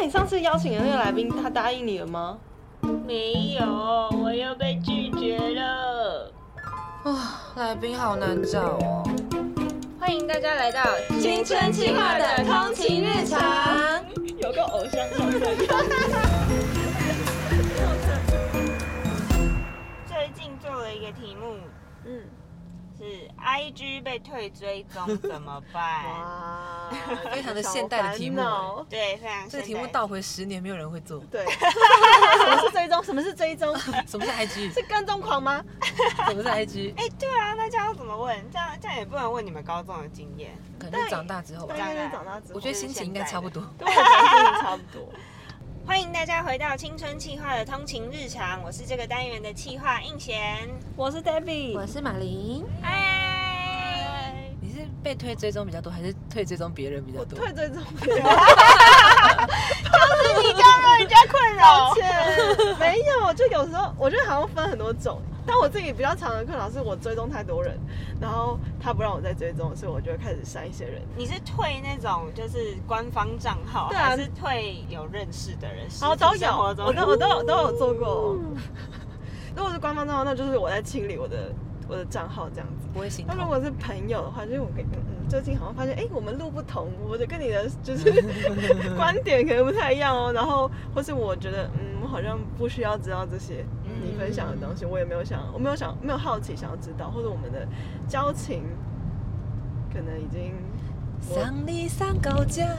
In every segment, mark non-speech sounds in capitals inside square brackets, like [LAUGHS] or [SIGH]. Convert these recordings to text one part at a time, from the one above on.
那你上次邀请的那个来宾，他答应你了吗？没有，我又被拒绝了。啊，来宾好难找哦。欢迎大家来到青春期化的通勤日常，有个偶像上身。最近做了一个题目，嗯，是 IG 被退追踪怎么办？哇，[LAUGHS] 非常的现代的题目对，非常这个题目倒回十年，没有人会做。对，[LAUGHS] 什么是追踪？什么是追踪？什么是 IG？是跟踪狂吗？什么是 IG？[LAUGHS] 哎、对啊，那这样要怎么问？这样这样也不能问你们高中的经验。可能是长大之后吧长大之后，我觉得心情应该差不多。对，我觉得心情差不多。欢迎大家回到青春企划的通勤日常，我是这个单元的企划应贤。我是 Debbie，我是马琳。嗨，你是被退追踪比较多，还是退追踪别人比较多？退追踪 [LAUGHS] [LAUGHS] 你这样让人家困扰没有，就有时候我觉得好像分很多种，但我自己比较常的困扰是我追踪太多人，然后他不让我再追踪，所以我就会开始删一些人。你是退那种就是官方账号，对啊还是退有认识的人？哦都有，我都我都有都有做过。如果是官方账号，那就是我在清理我的我的账号这样子。不会心。那如果是朋友的话，就是我跟嗯嗯，最近好像发现，哎、我们路不同，我的跟你的 [LAUGHS] 就是 [LAUGHS] 观点可能不太一样哦。然后或是我觉得，嗯，我好像不需要知道这些你分享的东西，我也没有想，我没有想，没有好奇想要知道，或者我们的交情可能已经。我上你上高架，[LAUGHS]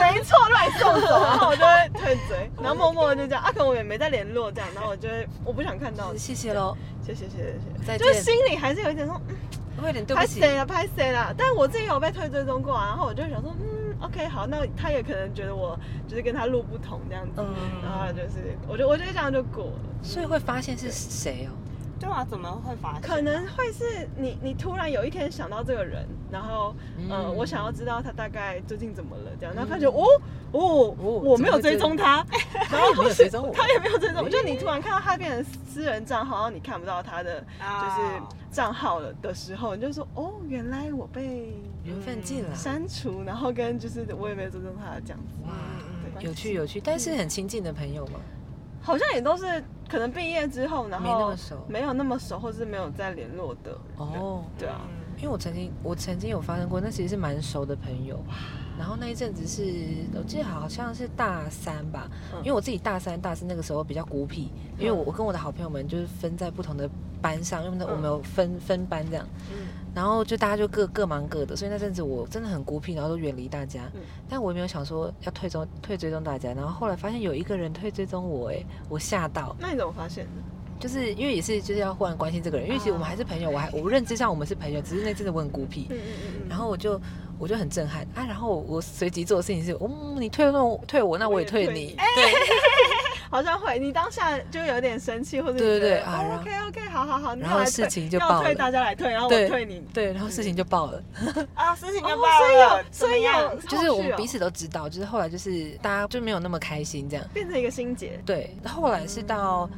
没错，乱送走，然后我就会退追，[LAUGHS] 然后默默就这样，啊，可能我也没再联络这样，然后我就会我不想看到，谢谢喽，谢谢谢谢谢谢，再见。就是心里还是有一点说，有点对不起。拍谁了，拍谁了。但我自己有被退追踪过啊，然后我就想说，嗯，OK，好，那他也可能觉得我就是跟他路不同这样子，嗯然后就是，我就我觉得这样就过了。所以会发现是谁哦？对啊，怎么会发现？可能会是你，你突然有一天想到这个人，然后，呃，嗯。我想要知道他大概最近怎么了，这样，嗯。然后发觉，哦，哦，哦我没有追踪他，然 [LAUGHS] 后他也没有追踪我。他也没有追踪我，就你突然看到他变成私人账号，然后你看不到他的就是哦账号了的时候，你就说，哦，原来我被缘分尽了，删除，然后跟就是我也没有追踪他这样子，哇对有趣有趣，但是很亲近的朋友嘛。好像也都是可能毕业之后，然后没那么熟。没有那么熟，或是没有再联络的，哦，对啊。嗯因为我曾经我曾经有发生过，那其实是蛮熟的朋友，然后那一阵子是我记得好像是大三吧，嗯。因为我自己大三大四那个时候比较孤僻，因为我我跟我的好朋友们就是分在不同的班上，因为那我们有分分班这样，嗯然后就大家就各各忙各的，所以那阵子我真的很孤僻，然后都远离大家，嗯。但我也没有想说要退追退追踪大家，然后后来发现有一个人退追踪我，哎，我吓到，那你怎么发现的？就是因为也是就是要忽然关心这个人，因为其实我们还是朋友，我还我认知上我们是朋友，只是那阵子我很孤僻，嗯嗯嗯然后我就我就很震撼啊，然后我我随即做的事情是，嗯，你退我退我，那我也退你，对 [LAUGHS] 好像会，你当下就有点生气，或者对对对 OK OK，好好好，然后事情就爆了。大家来退，然后我对退你，对，然后事情就爆了，[LAUGHS] 啊，事情就爆哦所以所以？就是我们彼此都知道，就是后来就是大家就没有那么开心这样，哦变成一个心结，对，后来是到。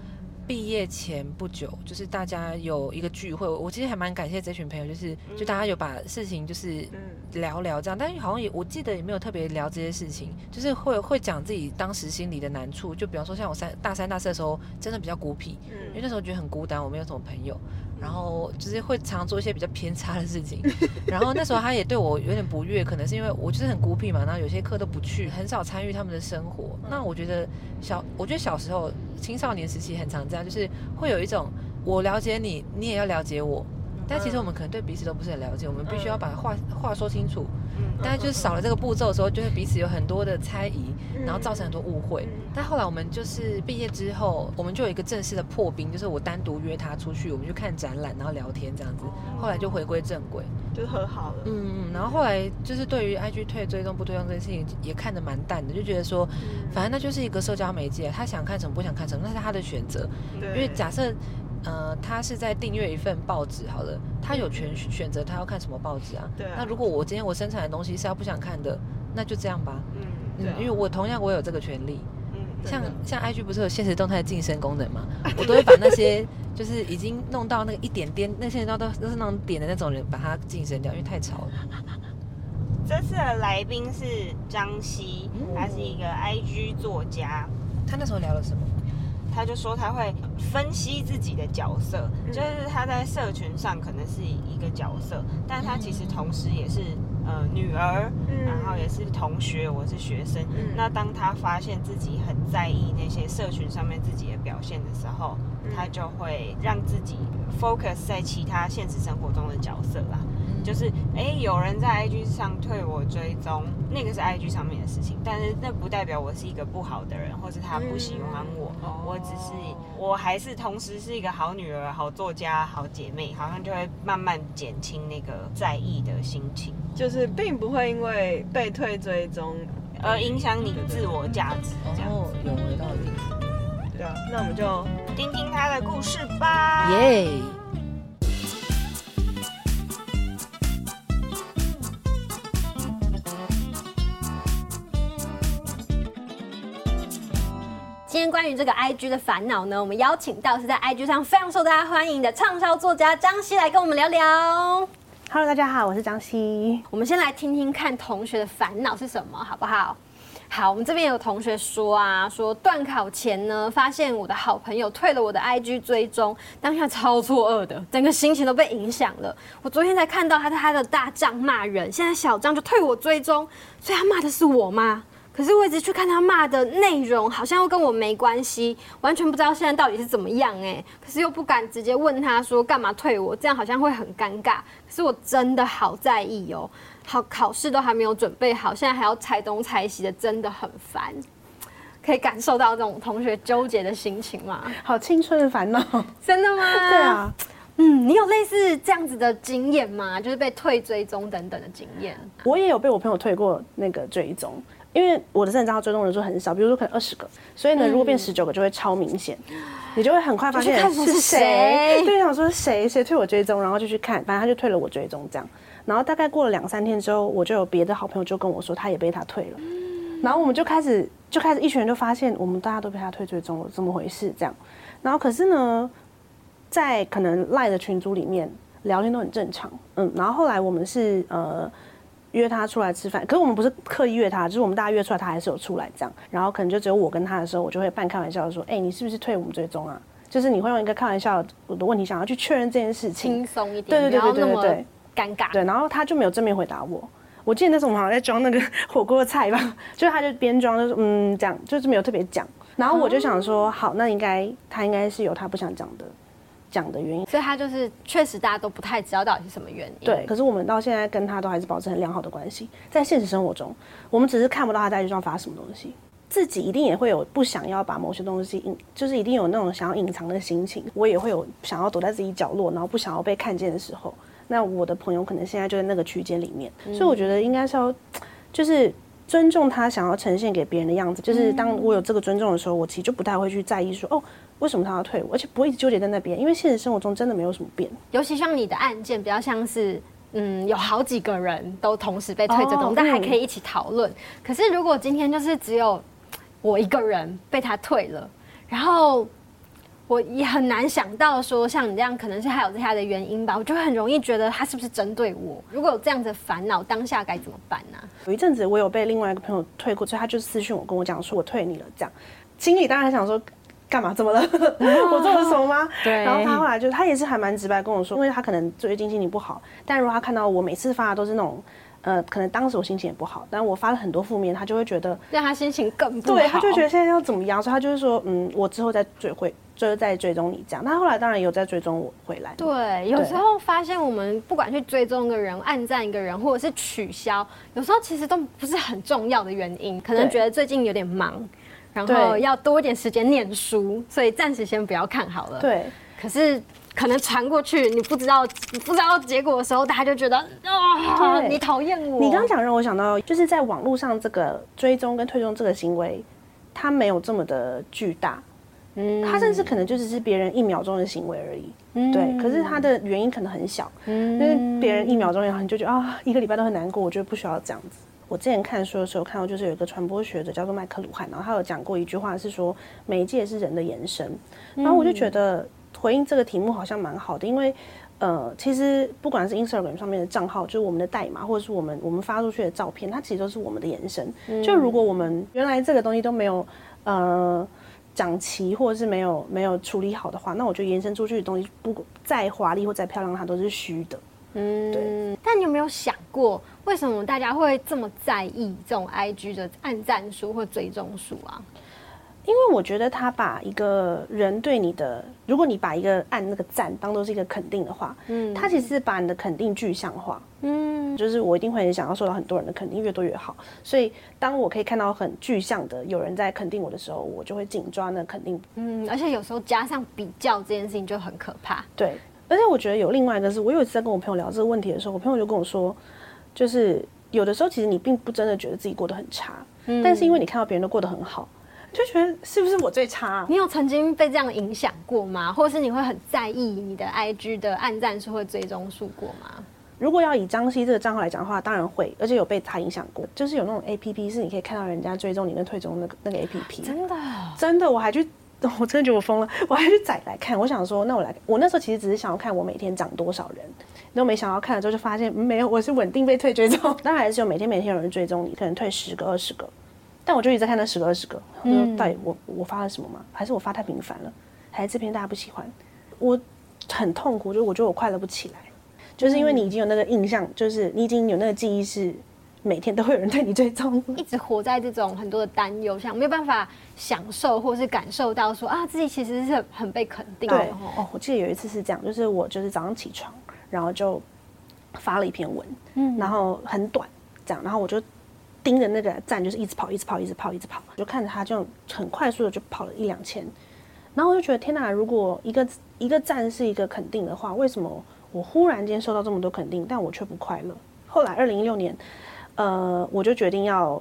毕业前不久，就是大家有一个聚会，我其实还蛮感谢这群朋友，就是就大家有把事情就是嗯。聊聊这样，但是好像也我记得也没有特别聊这些事情，就是会会讲自己当时心里的难处，就比方说像我三大三大四的时候，真的比较孤僻，因为嗯。那时候觉得很孤单，我没有什么朋友，然后就是会常做一些比较偏差的事情，然后那时候他也对我有点不悦，可能是因为我就是很孤僻嘛，然后有些课都不去，很少参与他们的生活。那我觉得小，我觉得小时候青少年时期很常这样，就是会有一种我了解你，你也要了解我。但其实我们可能对彼此都不是很了解，我们必须要把话话说清楚。嗯但是就是少了这个步骤的时候，就会彼此有很多的猜疑，然后造成很多误会。但后来我们就是毕业之后，我们就有一个正式的破冰，就是我单独约他出去，我们去看展览，然后聊天这样子。后来就回归正轨。就是和好了，嗯，嗯，然后后来就是对于 IG 退追踪不追踪这件事情也看得蛮淡的，就觉得说，反正那就是一个社交媒介，他想看什么不想看什么，那是他的选择。对因为假设。呃，他是在订阅一份报纸，好了，他有权选择他要看什么报纸啊。对啊那如果我今天我生产的东西是他不想看的，那就这样吧。嗯嗯，对啊因为我同样我有这个权利。嗯像像 IG 不是有现实动态晋升功能吗，我都会把那些就是已经弄到那个一点点，那现实动态都都是那种点的那种人，把它晋升掉，因为太吵了。这次的来宾是张希，他是一个 IG 作家，他那时候聊了什么？他就说他会分析自己的角色，就是他在社群上可能是一个角色，但他其实同时也是呃女儿，然后也是同学，我是学生。那当他发现自己很在意那些社群上面自己的表现的时候，他就会让自己 focus 在其他现实生活中的角色啦。就是哎，有人在 IG 上退我追踪，那个是 IG 上面的事情，但是那不代表我是一个不好的人，或者他不喜欢我。我只是，我还是同时是一个好女儿、好作家、好姐妹，好像就会慢慢减轻那个在意的心情，就是并不会因为被退追踪而影响你的自我价值。这样有回到理。对啊，那我们就听听他的故事吧。耶。今天关于这个 IG 的烦恼呢，我们邀请到是在 IG 上非常受大家欢迎的畅销作家张希来跟我们聊聊。Hello，大家好，我是张希。我们先来听听看同学的烦恼是什么，好不好？好，我们这边有同学说啊，说断考前呢，发现我的好朋友退了我的 IG 追踪，当下超错愕的，整个心情都被影响了。我昨天才看到他在他的大张骂人，现在小张就退我追踪，所以他骂的是我吗？可是我一直去看他骂的内容，好像又跟我没关系，完全不知道现在到底是怎么样哎。可是又不敢直接问他说干嘛退我，这样好像会很尴尬。可是我真的好在意哦，好考试都还没有准备好，现在还要猜东猜西的，真的很烦。可以感受到这种同学纠结的心情吗？好青春的烦恼，[LAUGHS] 真的吗？对啊，嗯，你有类似这样子的经验吗？就是被退追踪等等的经验？我也有被我朋友退过那个追踪。因为我的正账号追踪人数很少，比如说可能二十个，所以呢，如果变十九个就会超明显，你就会很快发现是谁，对，想说谁谁退我追踪，然后就去看，反正他就退了我追踪这样，然后大概过了两三天之后，我就有别的好朋友就跟我说他也被他退了，然后我们就开始就开始一群人就发现我们大家都被他退追踪了，怎么回事这样，然后可是呢，在可能赖的群组里面聊天都很正常，嗯，然后后来我们是呃。约他出来吃饭，可是我们不是刻意约他，就是我们大家约出来，他还是有出来这样。然后可能就只有我跟他的时候，我就会半开玩笑的说：“哎，你是不是退我们追踪啊？”就是你会用一个开玩笑的问题，想要去确认这件事情，轻松一点，对对对对对对，尴尬。对，然后他就没有正面回答我。我记得那时候我们好像在装那个火锅的菜吧，[LAUGHS] 就是他就边装就是嗯这样，就是没有特别讲。然后我就想说，好，那应该他应该是有他不想讲的。讲的原因，所以他就是确实大家都不太知道到底是什么原因。对，可是我们到现在跟他都还是保持很良好的关系。在现实生活中，我们只是看不到他在 IG 上发什么东西，自己一定也会有不想要把某些东西隐，就是一定有那种想要隐藏的心情。我也会有想要躲在自己角落，然后不想要被看见的时候。那我的朋友可能现在就在那个区间里面，所以我觉得应该是要，就是尊重他想要呈现给别人的样子。就是当我有这个尊重的时候，我其实就不太会去在意说哦。为什么他要退我？而且不会一直纠结在那边，因为现实生活中真的没有什么变。尤其像你的案件，比较像是，嗯，有好几个人都同时被退这种，但还可以一起讨论。可是如果今天就是只有我一个人被他退了，然后我也很难想到说像你这样，可能是还有这下的原因吧，我就很容易觉得他是不是针对我？如果有这样的烦恼，当下该怎么办呢？有一阵子我有被另外一个朋友退过，所以他就私讯我跟我讲说我退你了，这样心里当然想说。干嘛？怎么了？我做了什么吗？[LAUGHS] 对。然后他后来就，他也是还蛮直白跟我说，因为他可能最近心情不好，但如果他看到我每次发的都是那种，呃，可能当时我心情也不好，但我发了很多负面，他就会觉得让他心情更不好。对，他就觉得现在要怎么样，所以他就是说，嗯，我之后再追回，就是再追踪你这样。他后来当然有在追踪我回来。对，有时候发现我们不管去追踪一个人、暗赞一个人，或者是取消，有时候其实都不是很重要的原因，可能觉得最近有点忙。然后要多一点时间念书，所以暂时先不要看好了。对，可是可能传过去，你不知道不知道结果的时候，大家就觉得啊，你讨厌我。你刚讲让我想到，就是在网络上这个追踪跟推踪这个行为，它没有这么的巨大。嗯，它甚至可能就只是别人一秒钟的行为而已。嗯，对。可是它的原因可能很小，嗯因为别人一秒钟然后你就觉得啊，一个礼拜都很难过，我觉得不需要这样子。我之前看书的时候看到，就是有一个传播学者叫做麦克鲁汉，然后他有讲过一句话，是说媒介是人的延伸。然后我就觉得回应这个题目好像蛮好的，因为呃，其实不管是 Instagram 上面的账号，就是我们的代码，或者是我们我们发出去的照片，它其实都是我们的延伸。就如果我们原来这个东西都没有呃讲齐，或者是没有没有处理好的话，那我觉得延伸出去的东西，不管再华丽或再漂亮，它都是虚的。嗯，对。但你有没有想过，为什么大家会这么在意这种 IG 的按赞数或追踪数啊？因为我觉得他把一个人对你的，如果你把一个按那个赞当做是一个肯定的话，嗯，他其实是把你的肯定具象化，嗯，就是我一定会很想要受到很多人的肯定，越多越好。所以当我可以看到很具象的有人在肯定我的时候，我就会紧抓那肯定。嗯，而且有时候加上比较这件事情就很可怕。对，而且我觉得有另外一个是，我有一次在跟我朋友聊这个问题的时候，我朋友就跟我说，就是有的时候其实你并不真的觉得自己过得很差，嗯，但是因为你看到别人都过得很好。就觉得是不是我最差？你有曾经被这样影响过吗？或者是你会很在意你的 IG 的暗赞数或追踪数过吗？如果要以张希这个账号来讲的话，当然会，而且有被他影响过。就是有那种 APP 是你可以看到人家追踪你跟退踪那个那个 APP，真的真的，我还去，[LAUGHS] 我真的觉得我疯了，我还去载来看。我想说，那我来，我那时候其实只是想要看我每天涨多少人，然后没想到看了之后就发现没有，我是稳定被退追踪。[LAUGHS] 当然还是有每天每天有人追踪你，可能退十个二十个。但我就一直在看那十个二十个，我说到底我我发了什么吗？还是我发太频繁了？还是这篇大家不喜欢？我很痛苦，就我觉得我快乐不起来，就是因为你已经有那个印象，就是你已经有那个记忆，是每天都会有人对你追踪，一直活在这种很多的担忧，像没有办法享受或是感受到说啊自己其实是很被肯定。对哦，我记得有一次是这样，就是我就是早上起床，然后就发了一篇文，嗯，然后很短这样，然后我就。盯着那个站，就是一直跑，一直跑，一直跑，一直跑，就看着他就很快速的就跑了一两千，然后我就觉得天哪！如果一个一个站是一个肯定的话，为什么我忽然间收到这么多肯定，但我却不快乐？后来二零一六年，呃，我就决定要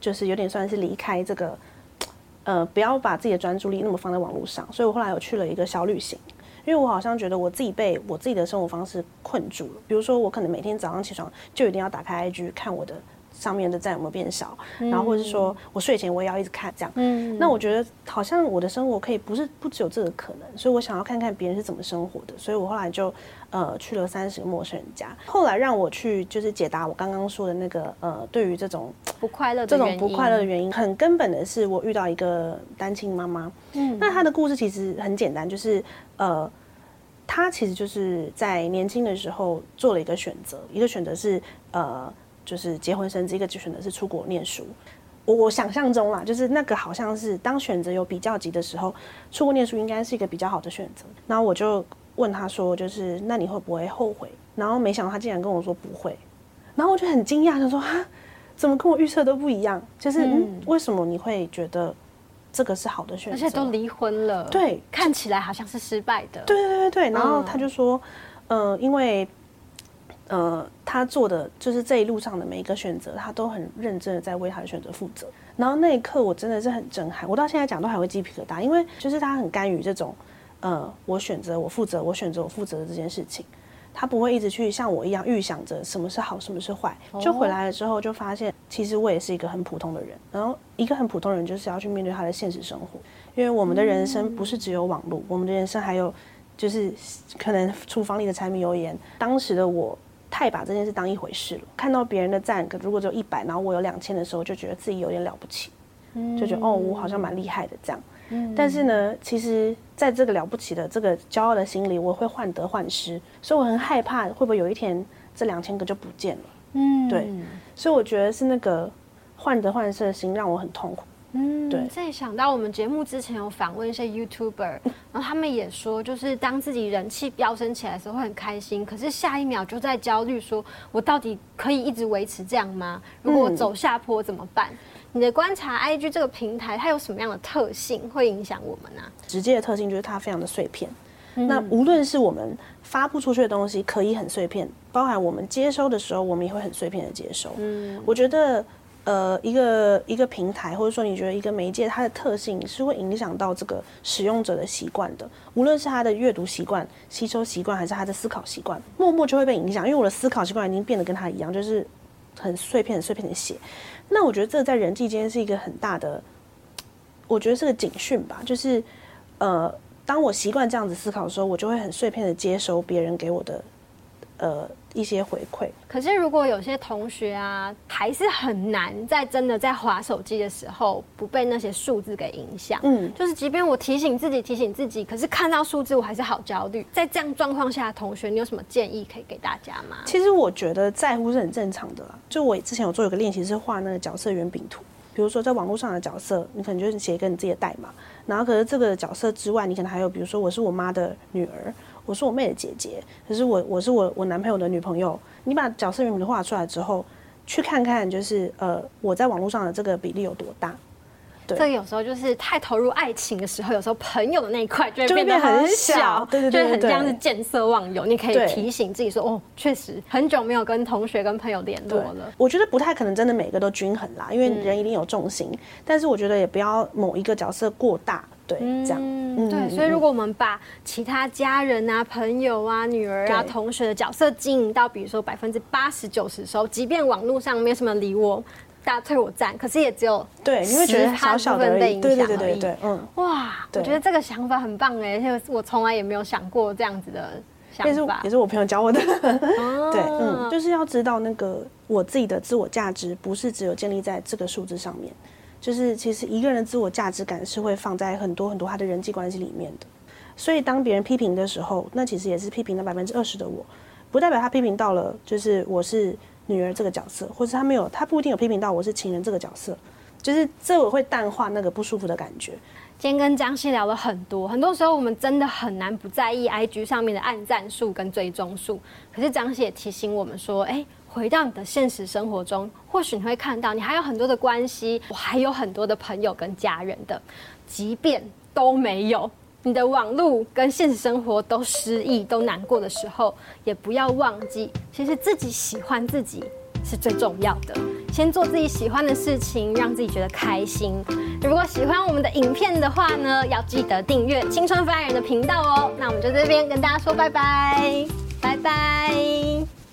就是有点算是离开这个，呃，不要把自己的专注力那么放在网络上，所以我后来有去了一个小旅行，因为我好像觉得我自己被我自己的生活方式困住了，比如说我可能每天早上起床就一定要打开 IG 看我的。上面的赞有没有变少？然后或者是说我睡前我也要一直看这样。嗯，那我觉得好像我的生活可以不是不只有这个可能，所以我想要看看别人是怎么生活的。所以我后来就呃去了三十个陌生人家。后来让我去就是解答我刚刚说的那个呃对于这种不快乐这种不快乐的原因，很根本的是我遇到一个单亲妈妈。嗯，那她的故事其实很简单，就是呃他其实就是在年轻的时候做了一个选择，一个选择是呃。就是结婚生子，一个就选择是出国念书。我我想象中啦，就是那个好像是当选择有比较级的时候，出国念书应该是一个比较好的选择。然后我就问他说，就是那你会不会后悔？然后没想到他竟然跟我说不会。然后我就很惊讶，他说啊，怎么跟我预测都不一样？就是嗯，为什么你会觉得这个是好的选择？而且都离婚了，对，看起来好像是失败的。对对对对。然后他就说，呃，因为。呃，他做的就是这一路上的每一个选择，他都很认真的在为他的选择负责。然后那一刻，我真的是很震撼。我到现在讲都还会鸡皮疙瘩，因为就是他很甘于这种，呃，我选择我负责，我选择我负责的这件事情。他不会一直去像我一样预想着什么是好，什么是坏。就回来了之后，就发现其实我也是一个很普通的人。然后一个很普通人就是要去面对他的现实生活，因为我们的人生不是只有网络，我们的人生还有就是可能厨房里的柴米油盐。当时的我。太把这件事当一回事了。看到别人的赞，可如果只有一百，然后我有两千的时候，就觉得自己有点了不起，就觉得哦，我好像蛮厉害的这样。但是呢，其实在这个了不起的这个骄傲的心里，我会患得患失，所以我很害怕会不会有一天这两千个就不见了。嗯，对，所以我觉得是那个患得患失的心让我很痛苦。嗯，对。再想到我们节目之前有访问一些 YouTuber，[LAUGHS] 然后他们也说，就是当自己人气飙升起来的时候会很开心，可是下一秒就在焦虑，说我到底可以一直维持这样吗？如果我走下坡怎么办？你的观察，IG 这个平台它有什么样的特性会影响我们呢？直接的特性就是它非常的碎片。那无论是我们发布出去的东西可以很碎片，包含我们接收的时候，我们也会很碎片的接收。嗯，我觉得。呃，一个一个平台，或者说你觉得一个媒介，它的特性是会影响到这个使用者的习惯的。无论是他的阅读习惯、吸收习惯，还是他的思考习惯，默默就会被影响。因为我的思考习惯已经变得跟他一样，就是很碎片、很碎片的写。那我觉得这在人际间是一个很大的，我觉得是个警讯吧。就是呃，当我习惯这样子思考的时候，我就会很碎片的接收别人给我的呃一些回馈。可是如果有些同学啊，还是很难在真的在划手机的时候不被那些数字给影响。嗯，就是即便我提醒自己提醒自己，可是看到数字我还是好焦虑。在这样状况下，同学你有什么建议可以给大家吗？其实我觉得在乎是很正常的啦。就我之前有做一个练习是画那个角色圆饼图，比如说在网络上的角色，你可能就是写一个你自己的代码。然后可是这个角色之外，你可能还有比如说我是我妈的女儿。我是我妹的姐姐，可是我我是我我男朋友的女朋友。你把角色原名画出来之后，去看看就是呃，我在网络上的这个比例有多大？对，这有时候就是太投入爱情的时候，有时候朋友的那一块就会变得很小，对对对，就很像是见色忘友。你可以提醒自己说，哦，确实很久没有跟同学跟朋友联络了。我觉得不太可能真的每个都均衡啦，因为人一定有重心。但是我觉得也不要某一个角色过大。对，这样，对，所以如果我们把其他家人啊、朋友啊、女儿啊、同学的角色经营到，比如说百分之八十九十的时候，即便网络上没有什么理我，大家退我赞，可是也只有对，你会觉得小小的影响对对对对对，嗯，哇，我觉得这个想法很棒哎，而且我从来也没有想过这样子的想法，也是我朋友教我的，[LAUGHS] 对，嗯，就是要知道那个我自己的自我价值不是只有建立在这个数字上面。就是其实一个人的自我价值感是会放在很多很多他的人际关系里面的，所以当别人批评的时候，那其实也是批评了百分之二十的我，不代表他批评到了就是我是女儿这个角色，或者他没有，他不一定有批评到我是情人这个角色，就是这我会淡化那个不舒服的感觉。今天跟张希聊了很多，很多时候我们真的很难不在意 IG 上面的按赞数跟追踪数，可是张希也提醒我们说，哎。回到你的现实生活中，或许你会看到，你还有很多的关系，我还有很多的朋友跟家人的，即便都没有，你的网络跟现实生活都失意、都难过的时候，也不要忘记，其实自己喜欢自己是最重要的。先做自己喜欢的事情，让自己觉得开心。如果喜欢我们的影片的话呢，要记得订阅青春发言人的频道哦。那我们就这边跟大家说拜拜，拜拜。